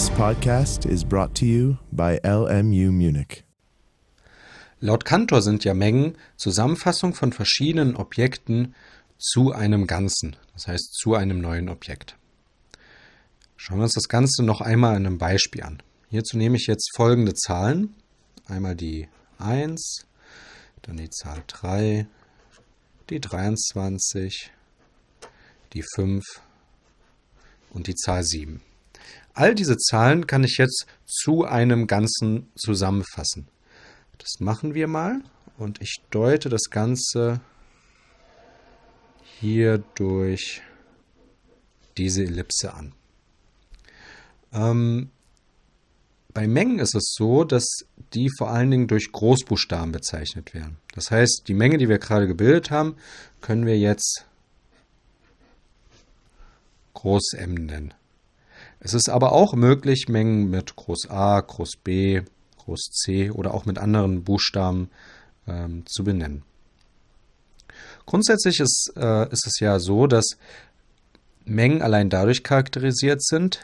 This podcast is brought to you by LMU Munich. Laut Cantor sind ja Mengen Zusammenfassung von verschiedenen Objekten zu einem Ganzen, das heißt zu einem neuen Objekt. Schauen wir uns das Ganze noch einmal in einem Beispiel an. Hierzu nehme ich jetzt folgende Zahlen. Einmal die 1, dann die Zahl 3, die 23, die 5 und die Zahl 7. All diese Zahlen kann ich jetzt zu einem Ganzen zusammenfassen. Das machen wir mal und ich deute das Ganze hier durch diese Ellipse an. Ähm, bei Mengen ist es so, dass die vor allen Dingen durch Großbuchstaben bezeichnet werden. Das heißt, die Menge, die wir gerade gebildet haben, können wir jetzt Groß M nennen. Es ist aber auch möglich, Mengen mit Groß A, Groß B, Groß C oder auch mit anderen Buchstaben ähm, zu benennen. Grundsätzlich ist, äh, ist es ja so, dass Mengen allein dadurch charakterisiert sind,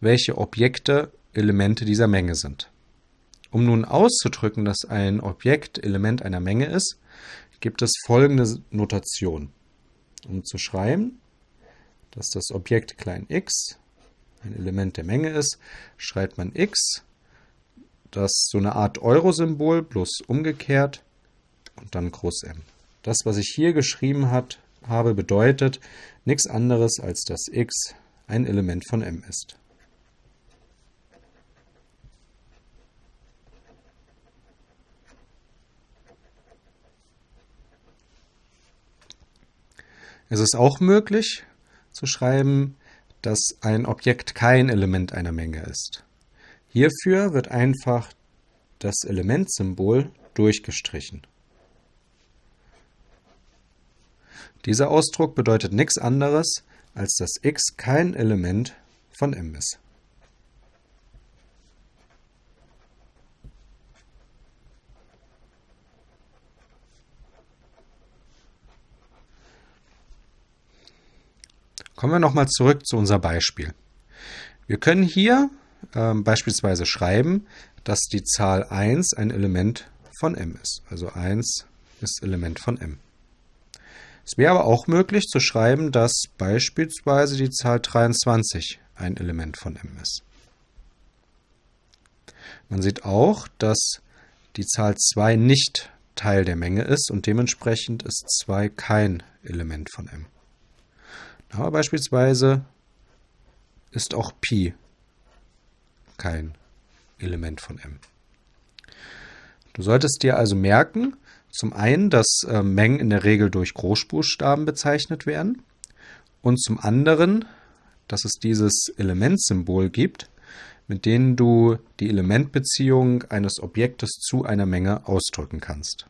welche Objekte Elemente dieser Menge sind. Um nun auszudrücken, dass ein Objekt Element einer Menge ist, gibt es folgende Notation. Um zu schreiben, dass das Objekt klein x ein Element der Menge ist, schreibt man x, das so eine Art Euro-Symbol, bloß umgekehrt und dann groß M. Das, was ich hier geschrieben hat, habe, bedeutet nichts anderes, als dass x ein Element von M ist. Es ist auch möglich zu schreiben, dass ein Objekt kein Element einer Menge ist. Hierfür wird einfach das Elementsymbol durchgestrichen. Dieser Ausdruck bedeutet nichts anderes, als dass x kein Element von M ist. Kommen wir nochmal zurück zu unser Beispiel. Wir können hier äh, beispielsweise schreiben, dass die Zahl 1 ein Element von m ist. Also 1 ist Element von m. Es wäre aber auch möglich zu schreiben, dass beispielsweise die Zahl 23 ein Element von m ist. Man sieht auch, dass die Zahl 2 nicht Teil der Menge ist und dementsprechend ist 2 kein Element von m. Aber beispielsweise ist auch Pi kein Element von M. Du solltest dir also merken, zum einen, dass äh, Mengen in der Regel durch Großbuchstaben bezeichnet werden und zum anderen, dass es dieses Elementsymbol gibt, mit denen du die Elementbeziehung eines Objektes zu einer Menge ausdrücken kannst.